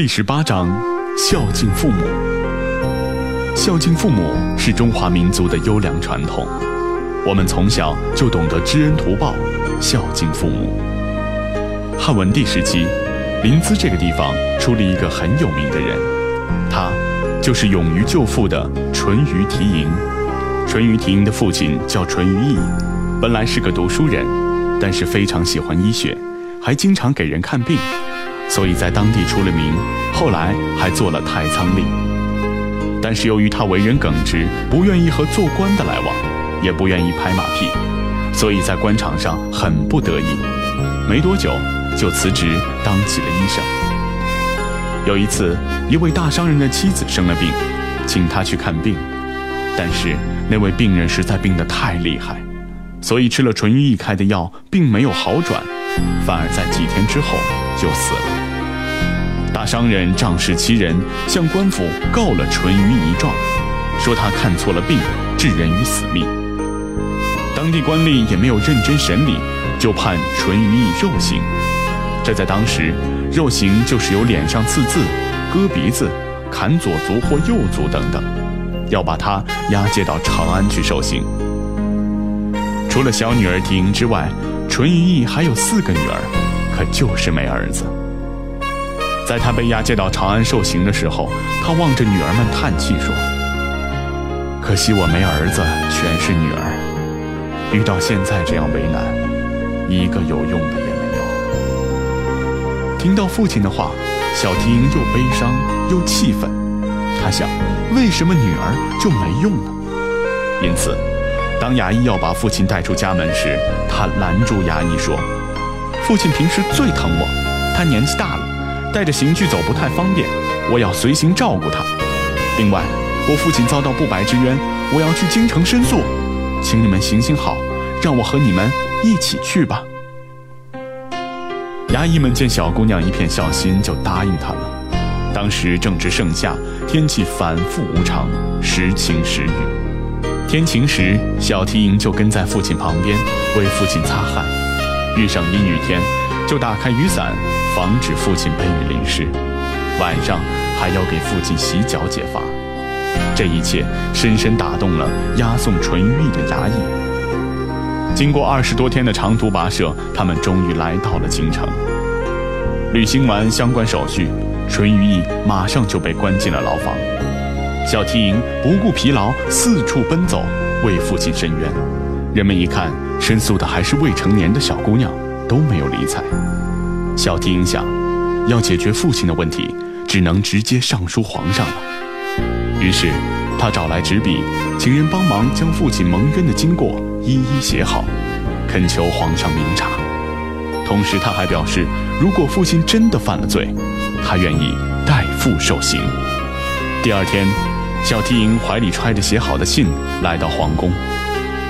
第十八章：孝敬父母。孝敬父母是中华民族的优良传统，我们从小就懂得知恩图报，孝敬父母。汉文帝时期，临淄这个地方出了一个很有名的人，他就是勇于救父的淳于缇萦。淳于缇萦的父亲叫淳于意，本来是个读书人，但是非常喜欢医学，还经常给人看病。所以在当地出了名，后来还做了太仓令。但是由于他为人耿直，不愿意和做官的来往，也不愿意拍马屁，所以在官场上很不得意。没多久就辞职当起了医生。有一次，一位大商人的妻子生了病，请他去看病，但是那位病人实在病得太厉害，所以吃了淳于意开的药，并没有好转，反而在几天之后就死了。大商人仗势欺人，向官府告了淳于一状，说他看错了病，置人于死命。当地官吏也没有认真审理，就判淳于意肉刑。这在当时，肉刑就是由脸上刺字、割鼻子、砍左足或右足等等，要把他押解到长安去受刑。除了小女儿缇萦之外，淳于意还有四个女儿，可就是没儿子。在他被押解到长安受刑的时候，他望着女儿们叹气说：“可惜我没儿子，全是女儿。遇到现在这样为难，一个有用的也没有。”听到父亲的话，小缇萦又悲伤又气愤。他想，为什么女儿就没用呢？因此，当衙役要把父亲带出家门时，他拦住衙役说：“父亲平时最疼我，他年纪大了。”带着刑具走不太方便，我要随行照顾他。另外，我父亲遭到不白之冤，我要去京城申诉，请你们行行好，让我和你们一起去吧。衙役们见小姑娘一片孝心，就答应她了。当时正值盛夏，天气反复无常，时晴时雨。天晴时，小缇萦就跟在父亲旁边为父亲擦汗；遇上阴雨天，就打开雨伞。防止父亲被雨淋湿，晚上还要给父亲洗脚解乏，这一切深深打动了押送淳于意的衙役。经过二十多天的长途跋涉，他们终于来到了京城。履行完相关手续，淳于意马上就被关进了牢房。小缇萦不顾疲劳，四处奔走，为父亲伸冤。人们一看，申诉的还是未成年的小姑娘，都没有理睬。小缇萦想，要解决父亲的问题，只能直接上书皇上了。于是，他找来纸笔，请人帮忙将父亲蒙冤的经过一一写好，恳求皇上明察。同时，他还表示，如果父亲真的犯了罪，他愿意代父受刑。第二天，小缇萦怀里揣着写好的信来到皇宫。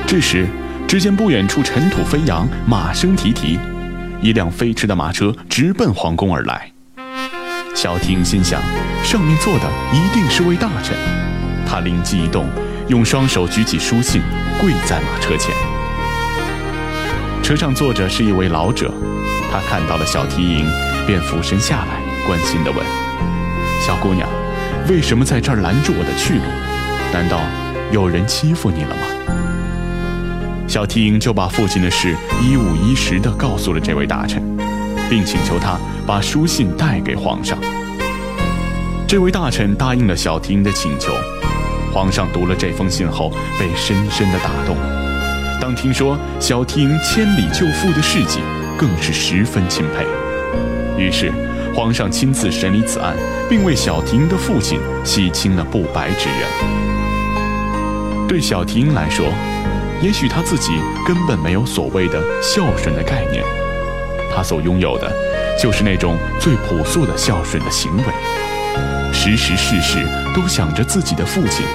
这时，只见不远处尘土飞扬，马声蹄蹄。一辆飞驰的马车直奔皇宫而来，小缇萦心想，上面坐的一定是位大臣。他灵机一动，用双手举起书信，跪在马车前。车上坐着是一位老者，他看到了小缇萦，便俯身下来，关心地问：“小姑娘，为什么在这儿拦住我的去路？难道有人欺负你了吗？”小缇萦就把父亲的事一五一十地告诉了这位大臣，并请求他把书信带给皇上。这位大臣答应了小缇萦的请求。皇上读了这封信后，被深深地打动。当听说小缇萦千里救父的事迹，更是十分钦佩。于是，皇上亲自审理此案，并为小缇萦的父亲洗清了不白之冤。对小缇萦来说，也许他自己根本没有所谓的孝顺的概念，他所拥有的，就是那种最朴素的孝顺的行为，时时事事都想着自己的父亲，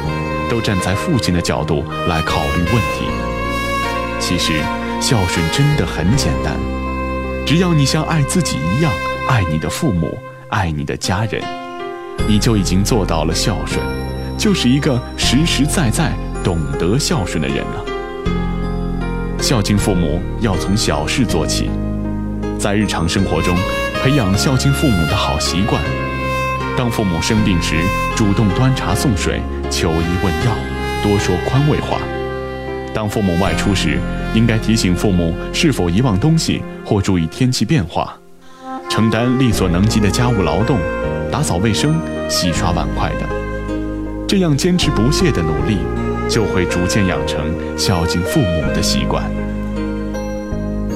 都站在父亲的角度来考虑问题。其实，孝顺真的很简单，只要你像爱自己一样爱你的父母，爱你的家人，你就已经做到了孝顺，就是一个实实在在懂得孝顺的人了。孝敬父母要从小事做起，在日常生活中培养孝敬父母的好习惯，当父母生病时，主动端茶送水、求医问药，多说宽慰话；当父母外出时，应该提醒父母是否遗忘东西或注意天气变化，承担力所能及的家务劳动，打扫卫生、洗刷碗筷等。这样坚持不懈的努力，就会逐渐养成孝敬父母的习惯。